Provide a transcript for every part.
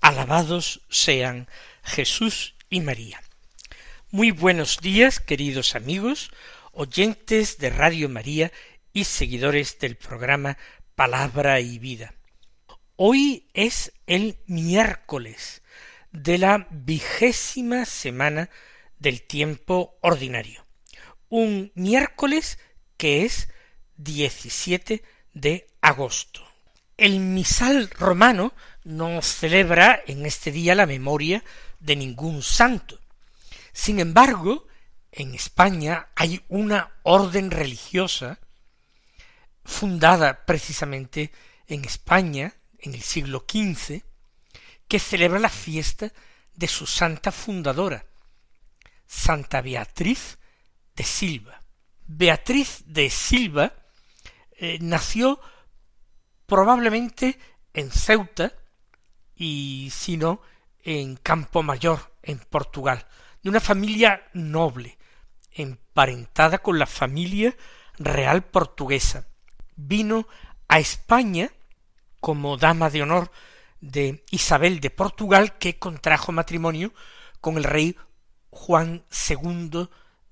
Alabados sean Jesús y María. Muy buenos días, queridos amigos, oyentes de Radio María y seguidores del programa Palabra y Vida. Hoy es el miércoles de la vigésima semana del tiempo ordinario. Un miércoles que es 17 de agosto. El misal romano no celebra en este día la memoria de ningún santo. Sin embargo, en España hay una orden religiosa fundada precisamente en España en el siglo XV que celebra la fiesta de su santa fundadora, Santa Beatriz de Silva. Beatriz de Silva eh, nació probablemente en Ceuta y si no en Campo Mayor, en Portugal, de una familia noble, emparentada con la familia real portuguesa. Vino a España como dama de honor de Isabel de Portugal, que contrajo matrimonio con el rey Juan II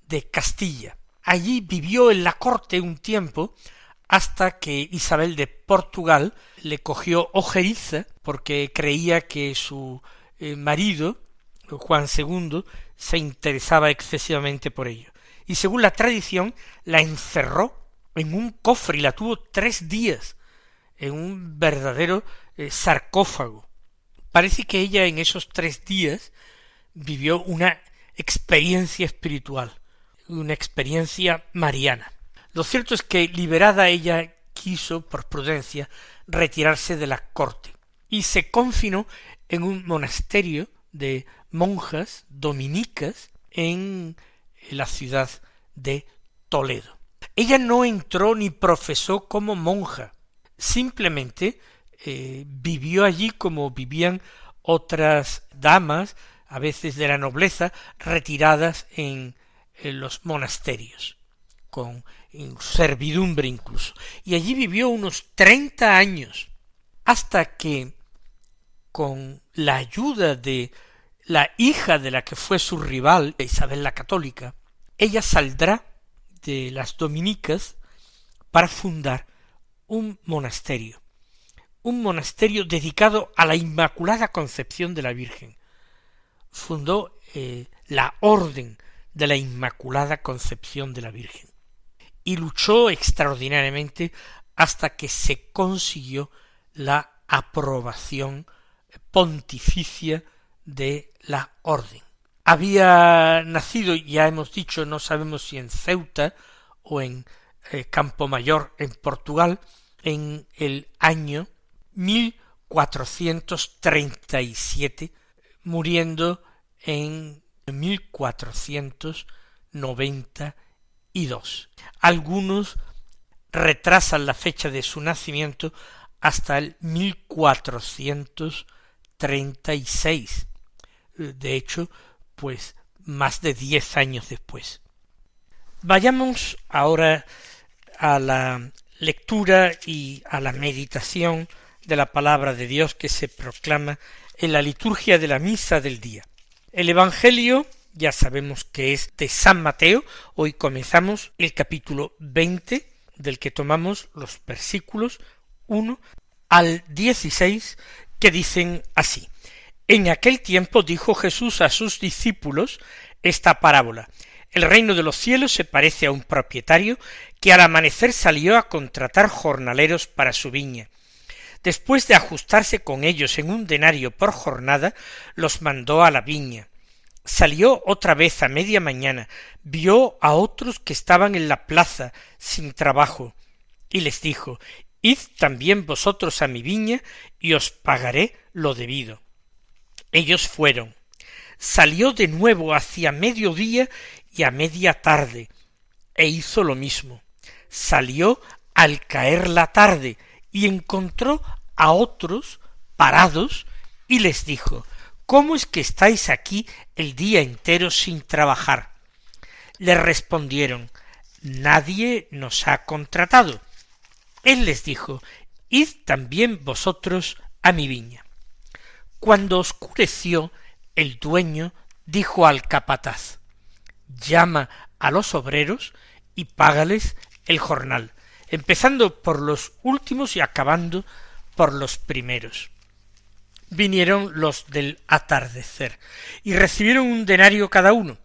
de Castilla. Allí vivió en la corte un tiempo hasta que Isabel de Portugal le cogió ojeriza porque creía que su eh, marido, Juan II, se interesaba excesivamente por ello. Y según la tradición, la encerró en un cofre y la tuvo tres días en un verdadero eh, sarcófago. Parece que ella en esos tres días vivió una experiencia espiritual, una experiencia mariana. Lo cierto es que liberada ella quiso, por prudencia, retirarse de la corte y se confinó en un monasterio de monjas dominicas en la ciudad de Toledo. Ella no entró ni profesó como monja, simplemente eh, vivió allí como vivían otras damas, a veces de la nobleza, retiradas en los monasterios con servidumbre incluso, y allí vivió unos treinta años, hasta que, con la ayuda de la hija de la que fue su rival, Isabel la Católica, ella saldrá de las dominicas para fundar un monasterio, un monasterio dedicado a la Inmaculada Concepción de la Virgen. Fundó eh, la Orden de la Inmaculada Concepción de la Virgen y luchó extraordinariamente hasta que se consiguió la aprobación pontificia de la orden. Había nacido, ya hemos dicho, no sabemos si en Ceuta o en eh, Campomayor, en Portugal, en el año 1437, muriendo en 1490 y dos. Algunos retrasan la fecha de su nacimiento hasta el 1436. De hecho, pues más de diez años después. Vayamos ahora a la lectura y a la meditación de la palabra de Dios que se proclama en la liturgia de la misa del día. El Evangelio ya sabemos que es de San Mateo. Hoy comenzamos el capítulo veinte, del que tomamos los versículos uno al dieciséis, que dicen así. En aquel tiempo dijo Jesús a sus discípulos esta parábola. El reino de los cielos se parece a un propietario que al amanecer salió a contratar jornaleros para su viña. Después de ajustarse con ellos en un denario por jornada, los mandó a la viña Salió otra vez a media mañana, vio a otros que estaban en la plaza sin trabajo, y les dijo Id también vosotros a mi viña, y os pagaré lo debido. Ellos fueron. Salió de nuevo hacia mediodía y a media tarde, e hizo lo mismo. Salió al caer la tarde y encontró a otros parados y les dijo ¿Cómo es que estáis aquí el día entero sin trabajar? Le respondieron Nadie nos ha contratado. Él les dijo Id también vosotros a mi viña. Cuando oscureció, el dueño dijo al capataz Llama a los obreros y págales el jornal, empezando por los últimos y acabando por los primeros. Vinieron los del atardecer y recibieron un denario cada uno.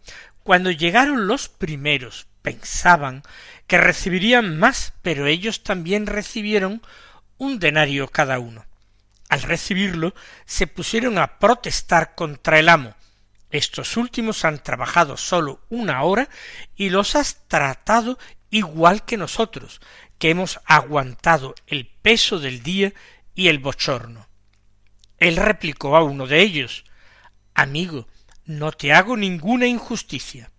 Cuando llegaron los primeros pensaban que recibirían más, pero ellos también recibieron un denario cada uno. Al recibirlo se pusieron a protestar contra el amo. Estos últimos han trabajado sólo una hora y los has tratado igual que nosotros, que hemos aguantado el peso del día y el bochorno. Él replicó a uno de ellos Amigo, no te hago ninguna injusticia.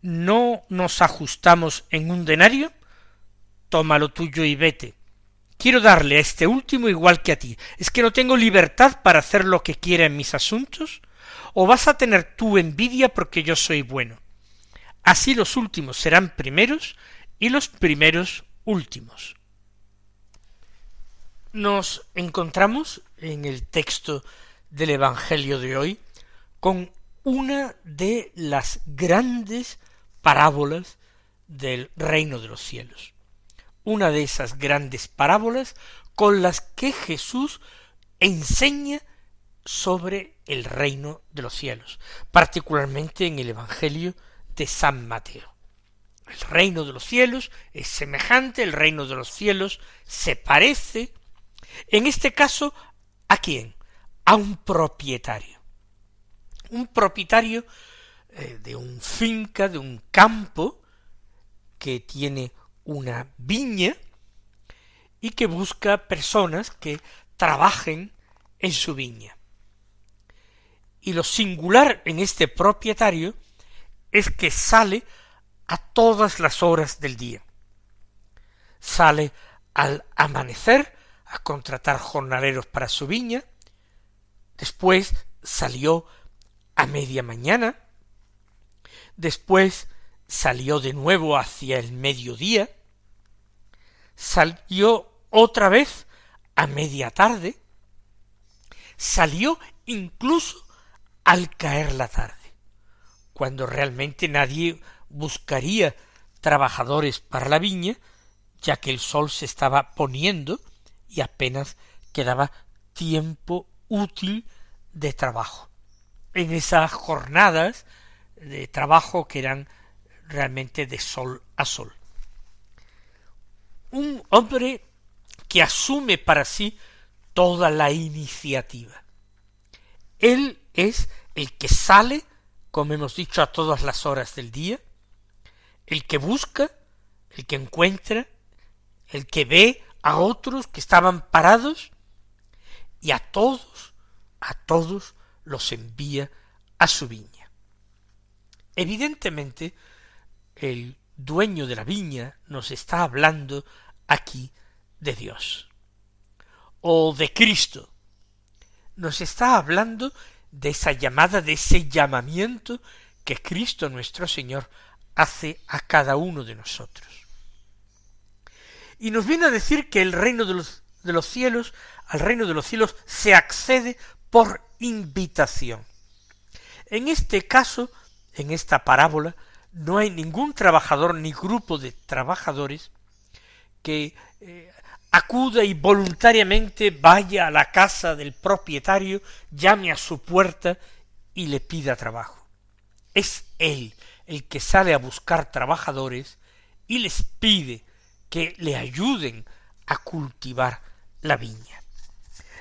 ¿No nos ajustamos en un denario? Toma lo tuyo y vete. Quiero darle a este último igual que a ti. ¿Es que no tengo libertad para hacer lo que quiera en mis asuntos? ¿O vas a tener tú envidia porque yo soy bueno? Así los últimos serán primeros y los primeros últimos. Nos encontramos en el texto del Evangelio de hoy con una de las grandes parábolas del reino de los cielos. Una de esas grandes parábolas con las que Jesús enseña sobre el reino de los cielos, particularmente en el Evangelio de San Mateo. El reino de los cielos es semejante, el reino de los cielos se parece, en este caso, ¿a quién? A un propietario. Un propietario eh, de un finca, de un campo, que tiene una viña y que busca personas que trabajen en su viña. Y lo singular en este propietario es que sale a todas las horas del día. Sale al amanecer a contratar jornaleros para su viña, después salió a media mañana, después salió de nuevo hacia el mediodía, salió otra vez a media tarde, salió incluso al caer la tarde cuando realmente nadie buscaría trabajadores para la viña, ya que el sol se estaba poniendo y apenas quedaba tiempo útil de trabajo. En esas jornadas de trabajo que eran realmente de sol a sol. Un hombre que asume para sí toda la iniciativa. Él es el que sale como hemos dicho, a todas las horas del día, el que busca, el que encuentra, el que ve a otros que estaban parados, y a todos, a todos los envía a su viña. Evidentemente, el dueño de la viña nos está hablando aquí de Dios o de Cristo. Nos está hablando de esa llamada, de ese llamamiento que Cristo nuestro Señor hace a cada uno de nosotros. Y nos viene a decir que el reino de los, cielos, al reino de los cielos, se accede por invitación. En este caso, en esta parábola, no hay ningún trabajador ni grupo de trabajadores que eh, acuda y voluntariamente vaya a la casa del propietario, llame a su puerta y le pida trabajo. Es él el que sale a buscar trabajadores y les pide que le ayuden a cultivar la viña.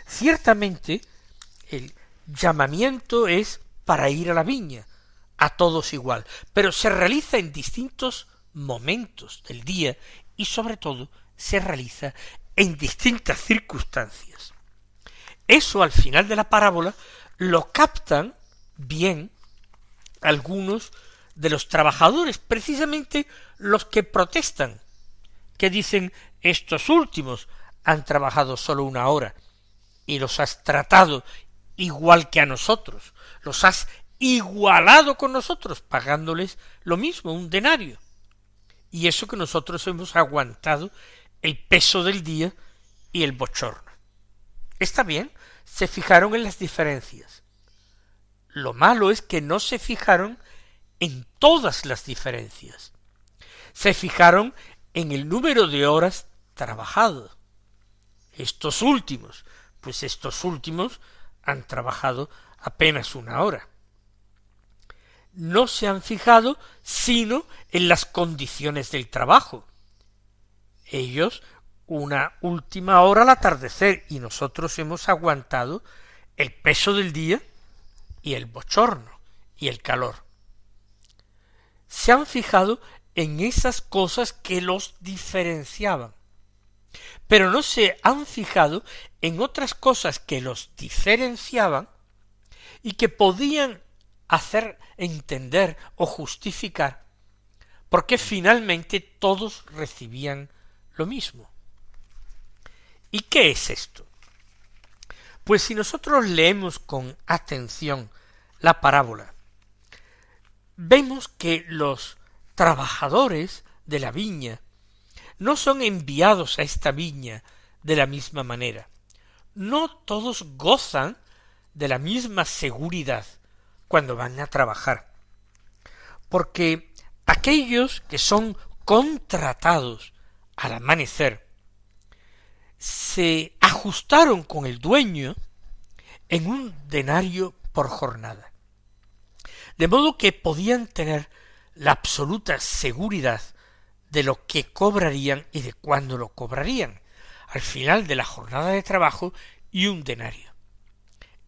Ciertamente el llamamiento es para ir a la viña, a todos igual, pero se realiza en distintos momentos del día y sobre todo se realiza en distintas circunstancias. Eso al final de la parábola lo captan bien algunos de los trabajadores, precisamente los que protestan, que dicen estos últimos han trabajado solo una hora y los has tratado igual que a nosotros, los has igualado con nosotros, pagándoles lo mismo, un denario. Y eso que nosotros hemos aguantado el peso del día y el bochorno. Está bien, se fijaron en las diferencias. Lo malo es que no se fijaron en todas las diferencias. Se fijaron en el número de horas trabajado. Estos últimos, pues estos últimos han trabajado apenas una hora. No se han fijado sino en las condiciones del trabajo. Ellos una última hora al atardecer y nosotros hemos aguantado el peso del día y el bochorno y el calor. Se han fijado en esas cosas que los diferenciaban, pero no se han fijado en otras cosas que los diferenciaban y que podían hacer entender o justificar por qué finalmente todos recibían lo mismo. ¿Y qué es esto? Pues si nosotros leemos con atención la parábola, vemos que los trabajadores de la viña no son enviados a esta viña de la misma manera. No todos gozan de la misma seguridad cuando van a trabajar. Porque aquellos que son contratados al amanecer se ajustaron con el dueño en un denario por jornada. De modo que podían tener la absoluta seguridad de lo que cobrarían y de cuándo lo cobrarían, al final de la jornada de trabajo y un denario.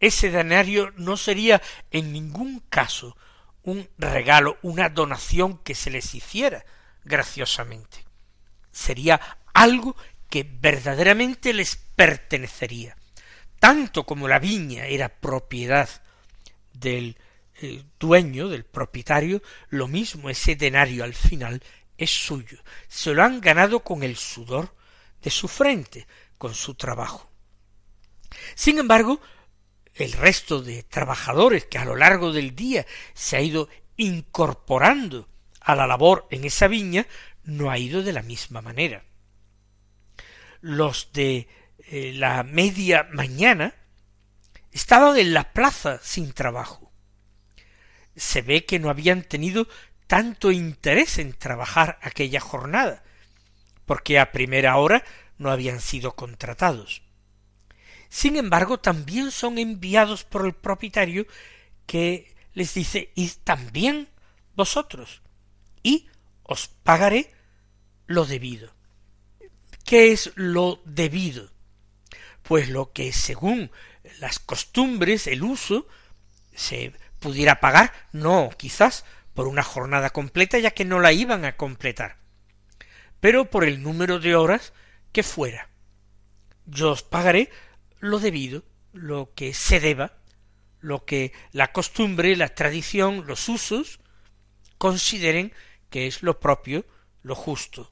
Ese denario no sería en ningún caso un regalo, una donación que se les hiciera graciosamente. Sería algo que verdaderamente les pertenecería. Tanto como la viña era propiedad del eh, dueño, del propietario, lo mismo ese denario al final es suyo. Se lo han ganado con el sudor de su frente, con su trabajo. Sin embargo, el resto de trabajadores que a lo largo del día se ha ido incorporando a la labor en esa viña no ha ido de la misma manera los de eh, la media mañana estaban en la plaza sin trabajo. Se ve que no habían tenido tanto interés en trabajar aquella jornada, porque a primera hora no habían sido contratados. Sin embargo, también son enviados por el propietario que les dice id también vosotros y os pagaré lo debido. ¿Qué es lo debido? Pues lo que según las costumbres, el uso, se pudiera pagar, no, quizás por una jornada completa, ya que no la iban a completar, pero por el número de horas que fuera. Yo os pagaré lo debido, lo que se deba, lo que la costumbre, la tradición, los usos consideren que es lo propio, lo justo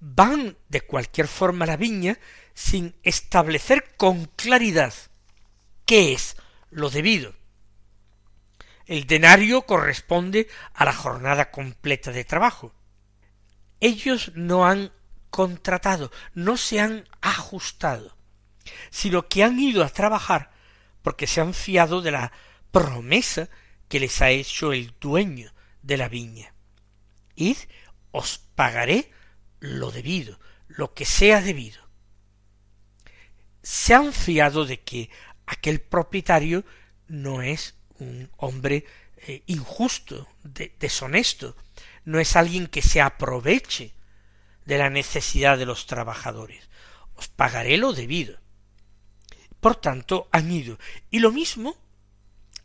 van de cualquier forma a la viña sin establecer con claridad qué es lo debido. El denario corresponde a la jornada completa de trabajo. Ellos no han contratado, no se han ajustado, sino que han ido a trabajar porque se han fiado de la promesa que les ha hecho el dueño de la viña. Id, os pagaré lo debido, lo que sea debido. Se han fiado de que aquel propietario no es un hombre eh, injusto, deshonesto, no es alguien que se aproveche de la necesidad de los trabajadores. Os pagaré lo debido. Por tanto, han ido. Y lo mismo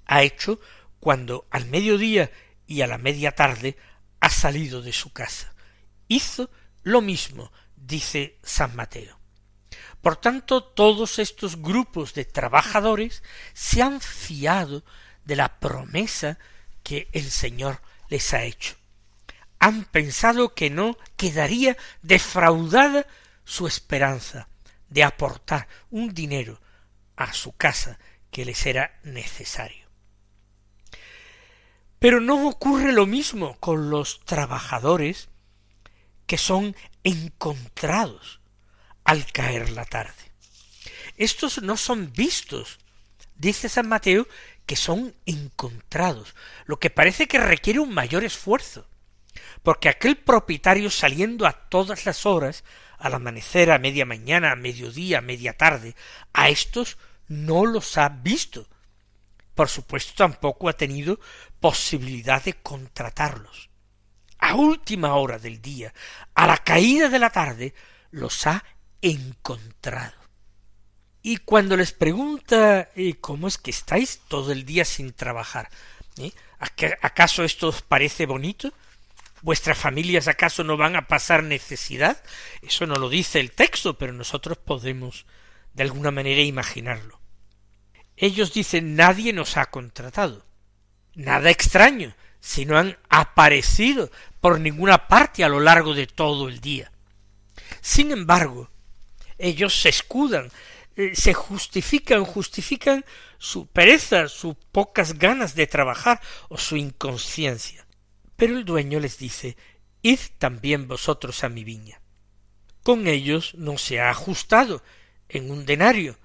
ha hecho cuando al mediodía y a la media tarde ha salido de su casa. Hizo lo mismo, dice San Mateo. Por tanto, todos estos grupos de trabajadores se han fiado de la promesa que el Señor les ha hecho. Han pensado que no quedaría defraudada su esperanza de aportar un dinero a su casa que les era necesario. Pero no ocurre lo mismo con los trabajadores que son encontrados al caer la tarde. Estos no son vistos, dice San Mateo, que son encontrados, lo que parece que requiere un mayor esfuerzo, porque aquel propietario saliendo a todas las horas, al amanecer, a media mañana, a mediodía, a media tarde, a estos no los ha visto. Por supuesto tampoco ha tenido posibilidad de contratarlos. A última hora del día, a la caída de la tarde, los ha encontrado. Y cuando les pregunta cómo es que estáis todo el día sin trabajar, ¿Eh? ¿acaso esto os parece bonito? ¿Vuestras familias acaso no van a pasar necesidad? Eso no lo dice el texto, pero nosotros podemos de alguna manera imaginarlo. Ellos dicen nadie nos ha contratado. Nada extraño, si no han aparecido por ninguna parte a lo largo de todo el día. Sin embargo, ellos se escudan, eh, se justifican, justifican su pereza, sus pocas ganas de trabajar o su inconsciencia. Pero el dueño les dice Id también vosotros a mi viña. Con ellos no se ha ajustado en un denario,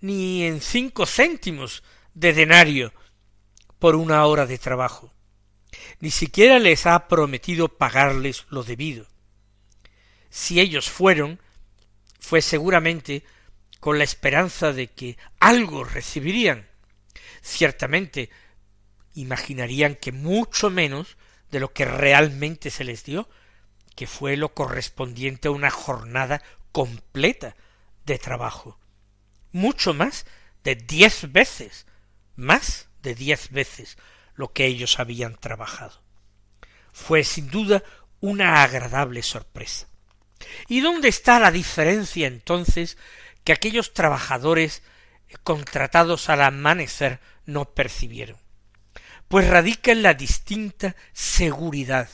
ni en cinco céntimos de denario por una hora de trabajo. Ni siquiera les ha prometido pagarles lo debido. Si ellos fueron, fue seguramente con la esperanza de que algo recibirían. Ciertamente imaginarían que mucho menos de lo que realmente se les dio, que fue lo correspondiente a una jornada completa de trabajo. Mucho más de diez veces, más de diez veces lo que ellos habían trabajado. Fue sin duda una agradable sorpresa. ¿Y dónde está la diferencia entonces que aquellos trabajadores contratados al amanecer no percibieron? Pues radica en la distinta seguridad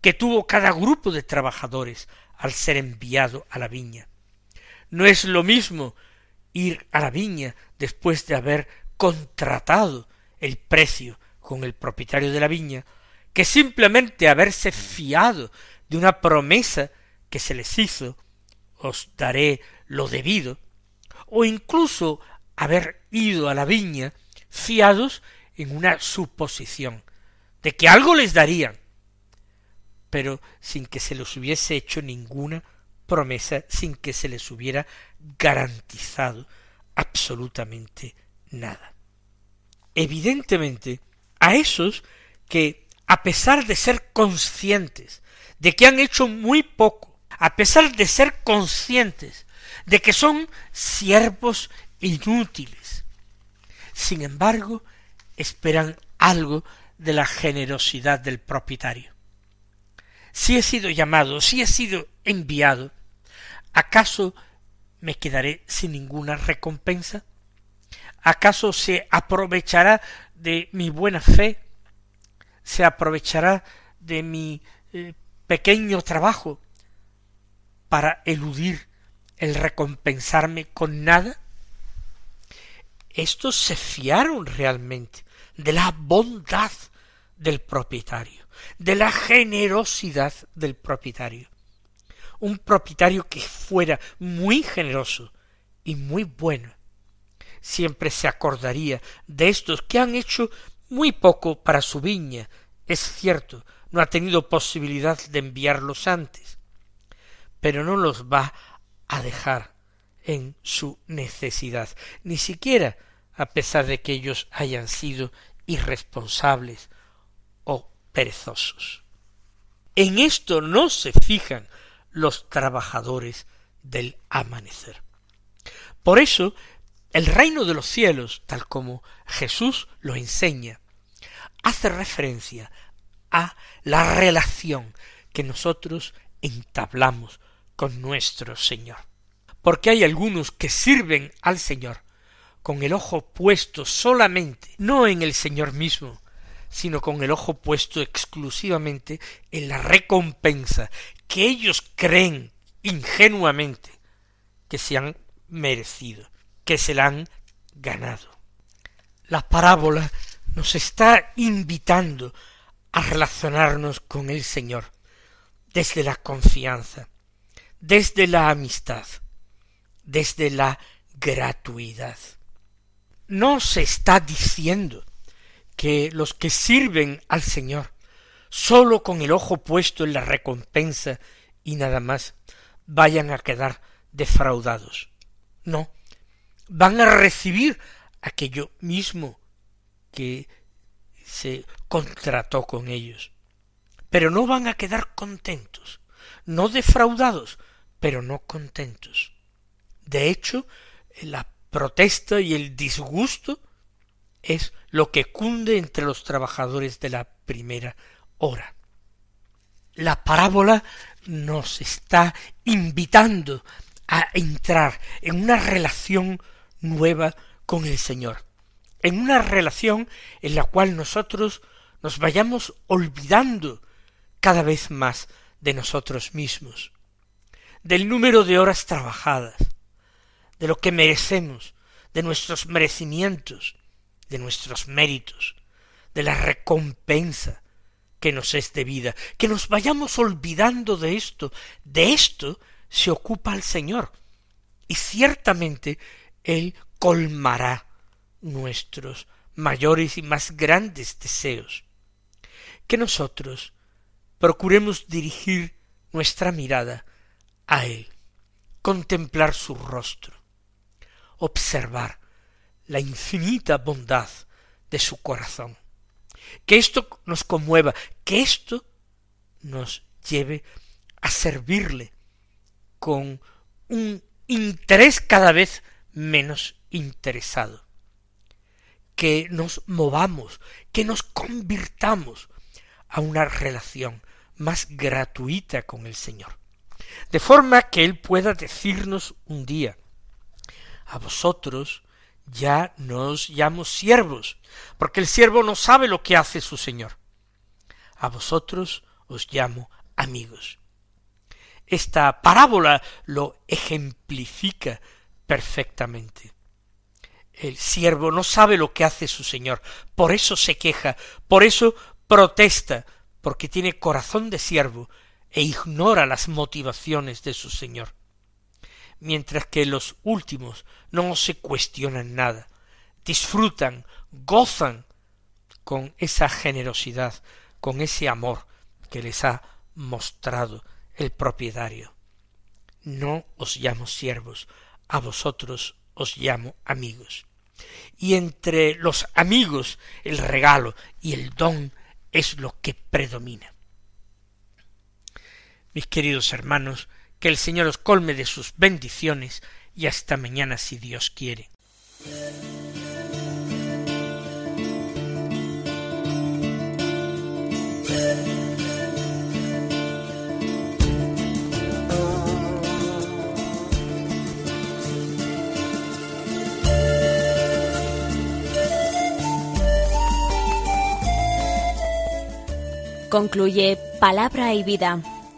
que tuvo cada grupo de trabajadores al ser enviado a la viña. No es lo mismo ir a la viña después de haber contratado el precio con el propietario de la viña que simplemente haberse fiado de una promesa que se les hizo, os daré lo debido, o incluso haber ido a la viña fiados en una suposición de que algo les darían, pero sin que se les hubiese hecho ninguna promesa, sin que se les hubiera garantizado absolutamente nada. Evidentemente, a esos que, a pesar de ser conscientes de que han hecho muy poco, a pesar de ser conscientes de que son siervos inútiles. Sin embargo, esperan algo de la generosidad del propietario. Si he sido llamado, si he sido enviado, ¿acaso me quedaré sin ninguna recompensa? ¿Acaso se aprovechará de mi buena fe? ¿Se aprovechará de mi eh, pequeño trabajo para eludir el recompensarme con nada? Estos se fiaron realmente de la bondad del propietario, de la generosidad del propietario. Un propietario que fuera muy generoso y muy bueno, siempre se acordaría de estos que han hecho muy poco para su viña. Es cierto, no ha tenido posibilidad de enviarlos antes, pero no los va a dejar en su necesidad, ni siquiera a pesar de que ellos hayan sido irresponsables o perezosos. En esto no se fijan los trabajadores del amanecer. Por eso, el reino de los cielos, tal como Jesús lo enseña, hace referencia a la relación que nosotros entablamos con nuestro Señor. porque hay algunos que sirven al Señor con el ojo puesto solamente, no en el Señor mismo, sino con el ojo puesto exclusivamente en la recompensa que ellos creen ingenuamente que se han merecido, que se la han ganado. La parábola nos está invitando a relacionarnos con el Señor desde la confianza, desde la amistad, desde la gratuidad. No se está diciendo que los que sirven al Señor sólo con el ojo puesto en la recompensa y nada más vayan a quedar defraudados. No, van a recibir aquello mismo que se contrató con ellos. Pero no van a quedar contentos, no defraudados, pero no contentos. De hecho, la protesta y el disgusto es lo que cunde entre los trabajadores de la primera hora. La parábola nos está invitando a entrar en una relación nueva con el Señor, en una relación en la cual nosotros nos vayamos olvidando cada vez más de nosotros mismos, del número de horas trabajadas, de lo que merecemos, de nuestros merecimientos, de nuestros méritos, de la recompensa que nos es debida, que nos vayamos olvidando de esto, de esto se ocupa el Señor, y ciertamente Él colmará nuestros mayores y más grandes deseos. Que nosotros procuremos dirigir nuestra mirada a Él, contemplar su rostro, observar la infinita bondad de su corazón. Que esto nos conmueva, que esto nos lleve a servirle con un interés cada vez menos interesado. Que nos movamos, que nos convirtamos a una relación más gratuita con el Señor. De forma que Él pueda decirnos un día, a vosotros ya no os llamo siervos, porque el siervo no sabe lo que hace su Señor. A vosotros os llamo amigos. Esta parábola lo ejemplifica perfectamente. El siervo no sabe lo que hace su señor, por eso se queja, por eso protesta, porque tiene corazón de siervo e ignora las motivaciones de su señor. Mientras que los últimos no se cuestionan nada, disfrutan, gozan con esa generosidad, con ese amor que les ha mostrado el propietario. No os llamo siervos, a vosotros os llamo amigos. Y entre los amigos el regalo y el don es lo que predomina. Mis queridos hermanos, que el Señor os colme de sus bendiciones y hasta mañana si Dios quiere. Concluye Palabra y Vida,